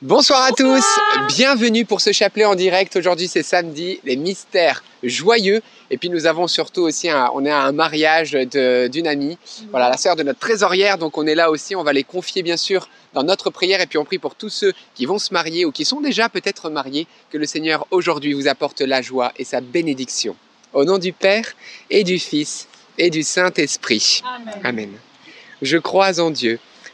Bonsoir à tous, bienvenue pour ce chapelet en direct. Aujourd'hui c'est samedi, les mystères joyeux. Et puis nous avons surtout aussi, un, on est à un mariage d'une amie, voilà la sœur de notre trésorière. Donc on est là aussi, on va les confier bien sûr dans notre prière. Et puis on prie pour tous ceux qui vont se marier ou qui sont déjà peut-être mariés, que le Seigneur aujourd'hui vous apporte la joie et sa bénédiction. Au nom du Père et du Fils et du Saint-Esprit. Amen. Amen. Je crois en Dieu,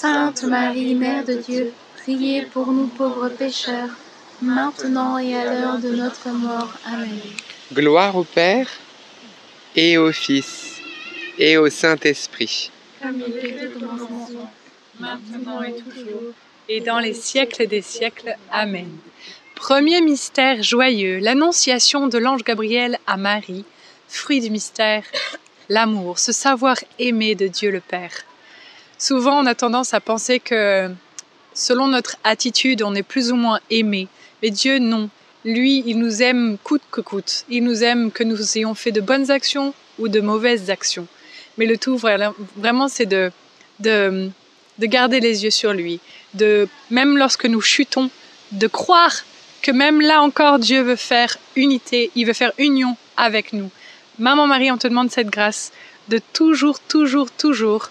Sainte Marie, Mère de Dieu, priez pour nous pauvres pécheurs, maintenant et à l'heure de notre mort. Amen. Gloire au Père et au Fils et au Saint-Esprit. Comme il était au commencement, maintenant et toujours, et dans les siècles des siècles. Amen. Premier mystère joyeux, l'annonciation de l'ange Gabriel à Marie, fruit du mystère, l'amour, ce savoir aimer de Dieu le Père. Souvent, on a tendance à penser que selon notre attitude, on est plus ou moins aimé. Mais Dieu, non. Lui, il nous aime coûte que coûte. Il nous aime que nous ayons fait de bonnes actions ou de mauvaises actions. Mais le tout, vraiment, c'est de, de, de garder les yeux sur lui. De, même lorsque nous chutons, de croire que même là encore, Dieu veut faire unité, il veut faire union avec nous. Maman Marie, on te demande cette grâce de toujours, toujours, toujours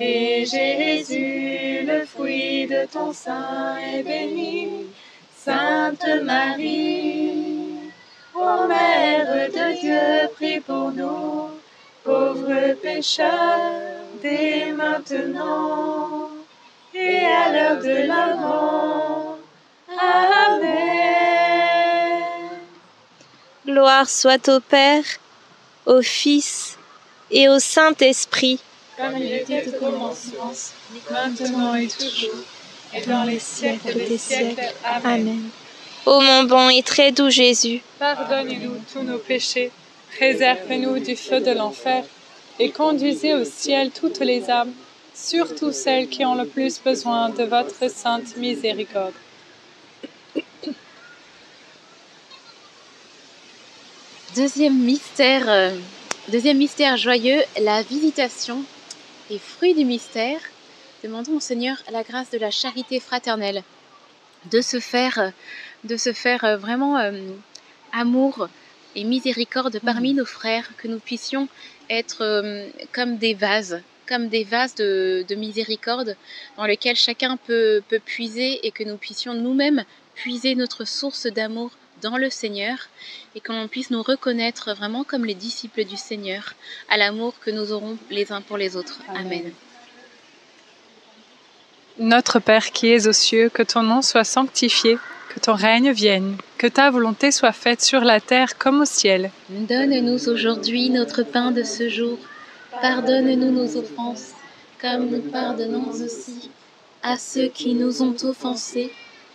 et Jésus, le fruit de ton sein, est béni. Sainte Marie, ô Mère de Dieu, prie pour nous, pauvres pécheurs, dès maintenant et à l'heure de la. Amen. Gloire soit au Père, au Fils et au Saint-Esprit. Comme il était au commencement, maintenant et toujours, et dans les siècles des siècles. Amen. Ô mon bon et très doux Jésus, Pardonne-nous tous nos péchés, préserve-nous du feu de l'enfer, et conduisez au ciel toutes les âmes, surtout celles qui ont le plus besoin de votre sainte miséricorde. Deuxième mystère, euh, deuxième mystère joyeux, la visitation. Et fruit du mystère, demandons au Seigneur la grâce de la charité fraternelle, de se faire, euh, de se faire vraiment euh, amour et miséricorde parmi nos frères, que nous puissions être euh, comme des vases, comme des vases de, de miséricorde dans lesquels chacun peut, peut puiser et que nous puissions nous-mêmes puiser notre source d'amour dans le Seigneur et que l'on puisse nous reconnaître vraiment comme les disciples du Seigneur à l'amour que nous aurons les uns pour les autres. Amen. Notre Père qui es aux cieux, que ton nom soit sanctifié, que ton règne vienne, que ta volonté soit faite sur la terre comme au ciel. Donne-nous aujourd'hui notre pain de ce jour. Pardonne-nous nos offenses, comme nous pardonnons aussi à ceux qui nous ont offensés.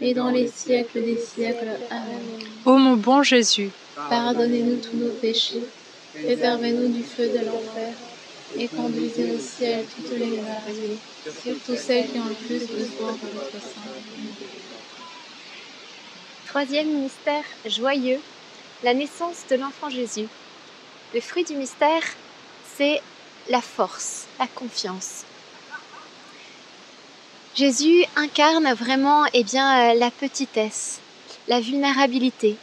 et dans les siècles des siècles. Amen. Ô mon bon Jésus, Pardonnez-nous tous nos péchés, préservez-nous du feu de l'enfer, et conduisez au ciel toutes les âmes, surtout celles qui ont le plus besoin de votre sang. Troisième mystère joyeux, la naissance de l'enfant Jésus. Le fruit du mystère, c'est la force, la confiance. Jésus incarne vraiment eh bien, euh, la petitesse, la vulnérabilité.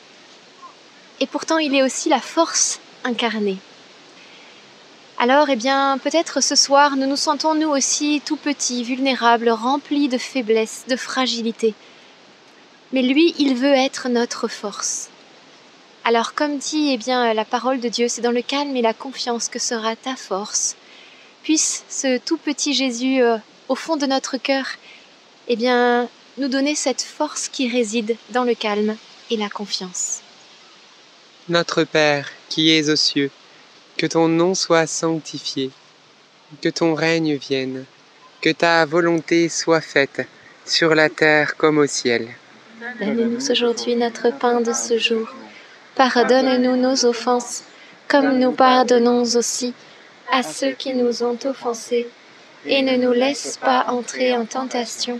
Et pourtant, il est aussi la force incarnée. Alors, eh bien, peut-être ce soir, nous nous sentons nous aussi tout petits, vulnérables, remplis de faiblesse, de fragilité. Mais lui, il veut être notre force. Alors, comme dit eh bien, la parole de Dieu, c'est dans le calme et la confiance que sera ta force. Puisse ce tout petit Jésus, euh, au fond de notre cœur, eh bien, nous donner cette force qui réside dans le calme et la confiance. Notre Père, qui es aux cieux, que ton nom soit sanctifié, que ton règne vienne, que ta volonté soit faite, sur la terre comme au ciel. Donne-nous aujourd'hui notre pain de ce jour. Pardonne-nous nos offenses, comme nous pardonnons aussi à ceux qui nous ont offensés. Et ne nous laisse pas entrer en tentation,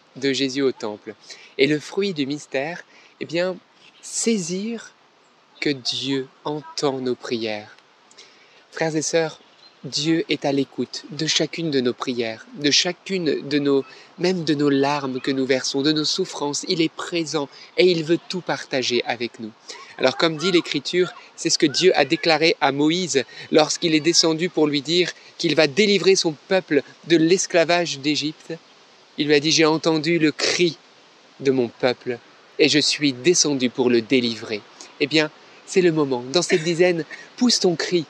de Jésus au temple. Et le fruit du mystère, eh bien, saisir que Dieu entend nos prières. Frères et sœurs, Dieu est à l'écoute de chacune de nos prières, de chacune de nos, même de nos larmes que nous versons, de nos souffrances. Il est présent et il veut tout partager avec nous. Alors comme dit l'Écriture, c'est ce que Dieu a déclaré à Moïse lorsqu'il est descendu pour lui dire qu'il va délivrer son peuple de l'esclavage d'Égypte. Il lui a dit, j'ai entendu le cri de mon peuple et je suis descendu pour le délivrer. Eh bien, c'est le moment. Dans cette dizaine, pousse ton cri,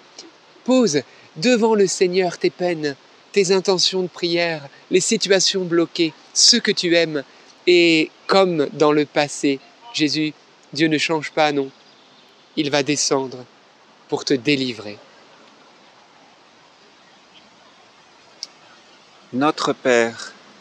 pose devant le Seigneur tes peines, tes intentions de prière, les situations bloquées, ce que tu aimes. Et comme dans le passé, Jésus, Dieu ne change pas, non. Il va descendre pour te délivrer. Notre Père,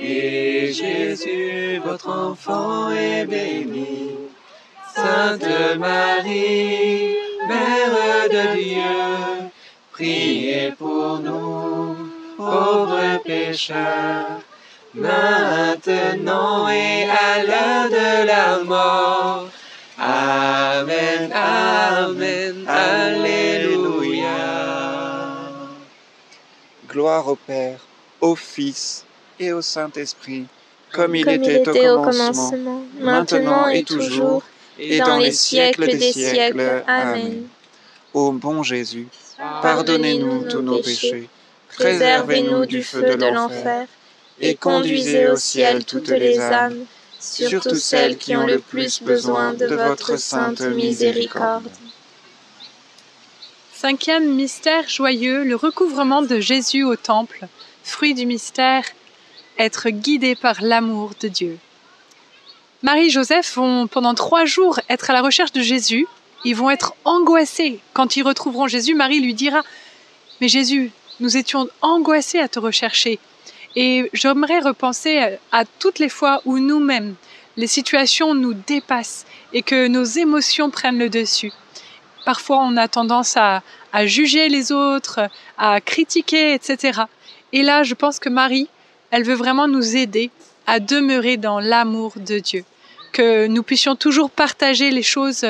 Et Jésus, votre enfant, est béni. Sainte Marie, Mère de Dieu, priez pour nous, pauvres pécheurs, maintenant et à l'heure de la mort. Amen, Amen, Alléluia. Gloire au Père, au Fils et au Saint-Esprit, comme il Comme il était, était au commencement, maintenant et toujours, et dans les siècles des siècles. Amen. Ô bon Jésus, pardonnez-nous tous nos péchés, Préservez-nous du feu de l'enfer et conduisez au ciel toutes les âmes, surtout celles qui ont le plus besoin de votre sainte miséricorde. Cinquième mystère joyeux, le recouvrement de Jésus au temple. Fruit du mystère, être guidé par l'amour de Dieu. Marie et Joseph vont pendant trois jours être à la recherche de Jésus. Ils vont être angoissés. Quand ils retrouveront Jésus, Marie lui dira, Mais Jésus, nous étions angoissés à te rechercher. Et j'aimerais repenser à toutes les fois où nous-mêmes, les situations nous dépassent et que nos émotions prennent le dessus. Parfois, on a tendance à, à juger les autres, à critiquer, etc. Et là, je pense que Marie, elle veut vraiment nous aider à demeurer dans l'amour de Dieu, que nous puissions toujours partager les choses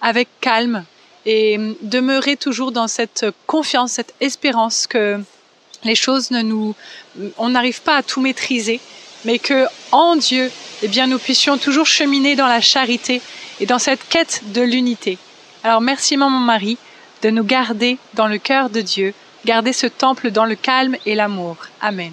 avec calme et demeurer toujours dans cette confiance, cette espérance que les choses ne nous, on n'arrive pas à tout maîtriser, mais que en Dieu, eh bien, nous puissions toujours cheminer dans la charité et dans cette quête de l'unité. Alors merci maman Marie de nous garder dans le cœur de Dieu, garder ce temple dans le calme et l'amour. Amen.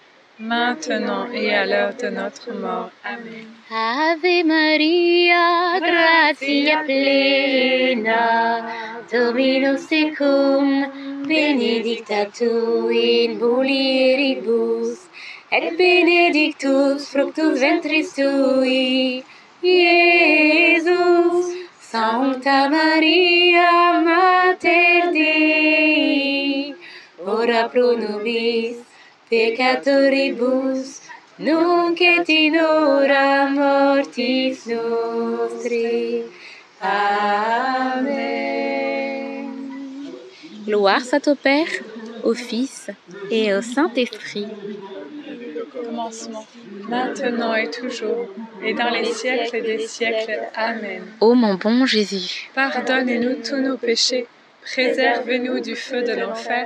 maintenant et à l'heure de notre mort. Amen. Ave Maria, gratia plena, Dominus tecum, benedicta tu in mulieribus, et benedictus fructus ventris tui, Iesus. Sancta Maria, Mater Dei, ora pro nobis peccatoribus, nunc et in hora mortis nostri. Amen. Gloire soit au Père, au Fils et au Saint-Esprit. Commencement, maintenant et toujours, et dans les siècles des siècles. Amen. Ô mon bon Jésus, Pardonnez-nous tous nos péchés, préservez-nous du feu de l'enfer,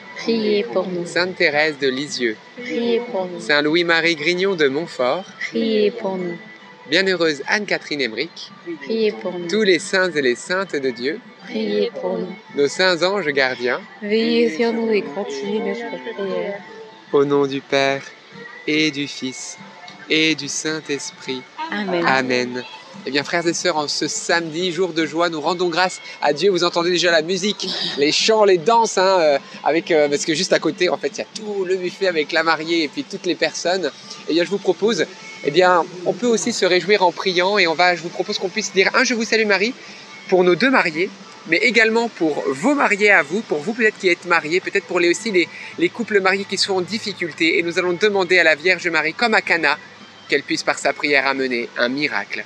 Priez pour nous. Sainte Thérèse de Lisieux, Priez pour nous. Saint Louis-Marie Grignon de Montfort, Priez pour nous. Bienheureuse Anne-Catherine Emmerich, Priez pour nous. tous les saints et les saintes de Dieu, Priez pour nous. nos saints anges gardiens, Veillez sur nous et continuez notre prière. au nom du Père et du Fils et du Saint-Esprit. Amen. Amen. Eh bien, frères et sœurs, en ce samedi, jour de joie, nous rendons grâce à Dieu. Vous entendez déjà la musique, les chants, les danses, hein, euh, avec, euh, parce que juste à côté, en fait, il y a tout le buffet avec la mariée et puis toutes les personnes. Et bien, je vous propose, eh bien, on peut aussi se réjouir en priant et on va, je vous propose qu'on puisse dire un Je vous salue Marie pour nos deux mariés, mais également pour vos mariés à vous, pour vous peut-être qui êtes mariés, peut-être pour les aussi les, les couples mariés qui sont en difficulté. Et nous allons demander à la Vierge Marie, comme à Cana, qu'elle puisse par sa prière amener un miracle.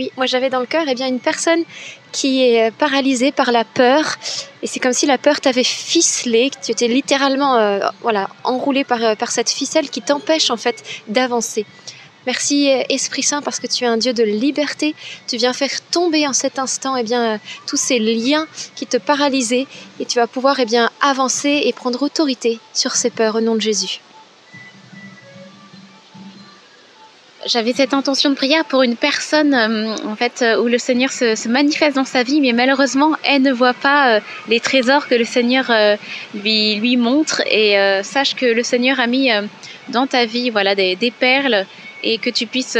Oui, moi j'avais dans le cœur eh bien, une personne qui est euh, paralysée par la peur. Et c'est comme si la peur t'avait ficelé, que tu étais littéralement euh, voilà, enroulé par, euh, par cette ficelle qui t'empêche en fait d'avancer. Merci Esprit Saint parce que tu es un Dieu de liberté. Tu viens faire tomber en cet instant eh bien, tous ces liens qui te paralysaient et tu vas pouvoir eh bien, avancer et prendre autorité sur ces peurs au nom de Jésus. J'avais cette intention de prière pour une personne euh, en fait euh, où le Seigneur se, manifeste dans sa vie, mais malheureusement elle ne voit pas euh, les trésors que le Seigneur lui lui montre. Et sache que le Seigneur a mis dans ta vie voilà des, perles et que tu puisses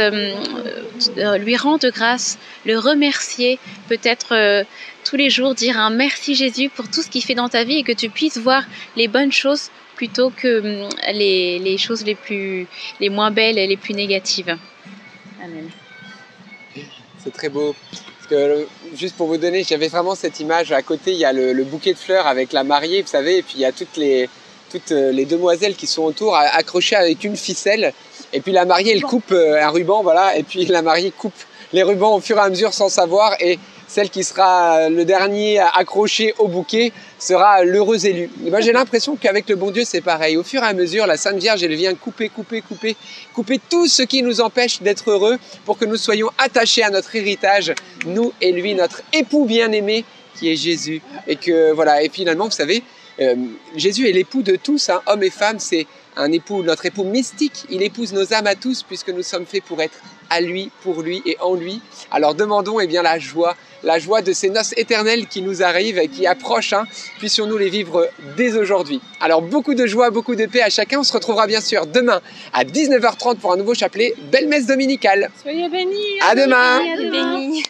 lui rendre grâce, le remercier, peut-être tous les jours dire un merci Jésus pour tout ce qu'il fait dans ta vie et que tu puisses voir les bonnes choses plutôt que hum, les, les choses les plus les moins belles et les plus négatives. Amen. C'est très beau. Parce que, euh, juste pour vous donner, j'avais vraiment cette image. À côté, il y a le, le bouquet de fleurs avec la mariée, vous savez, et puis il y a toutes les, toutes euh, les demoiselles qui sont autour, a- accrochées avec une ficelle. Et puis la mariée, elle coupe euh, un ruban, voilà. Et puis la mariée coupe les rubans au fur et à mesure sans savoir. Et celle qui sera euh, le dernier accroché au bouquet sera l'heureux élu. Moi, j'ai l'impression qu'avec le bon Dieu, c'est pareil. Au fur et à mesure, la Sainte Vierge, elle vient couper, couper, couper, couper tout ce qui nous empêche d'être heureux pour que nous soyons attachés à notre héritage, nous et lui, notre époux bien-aimé qui est Jésus. Et que voilà, et finalement, vous savez, euh, Jésus est l'époux de tous, hein, hommes et femmes, c'est un époux, notre époux mystique. Il épouse nos âmes à tous puisque nous sommes faits pour être à lui, pour lui et en lui. Alors demandons eh bien la joie, la joie de ces noces éternelles qui nous arrivent et qui approchent. Hein, puissions-nous les vivre dès aujourd'hui. Alors beaucoup de joie, beaucoup de paix à chacun. On se retrouvera bien sûr demain à 19h30 pour un nouveau chapelet. Belle messe dominicale. Soyez bénis. À demain. Béni.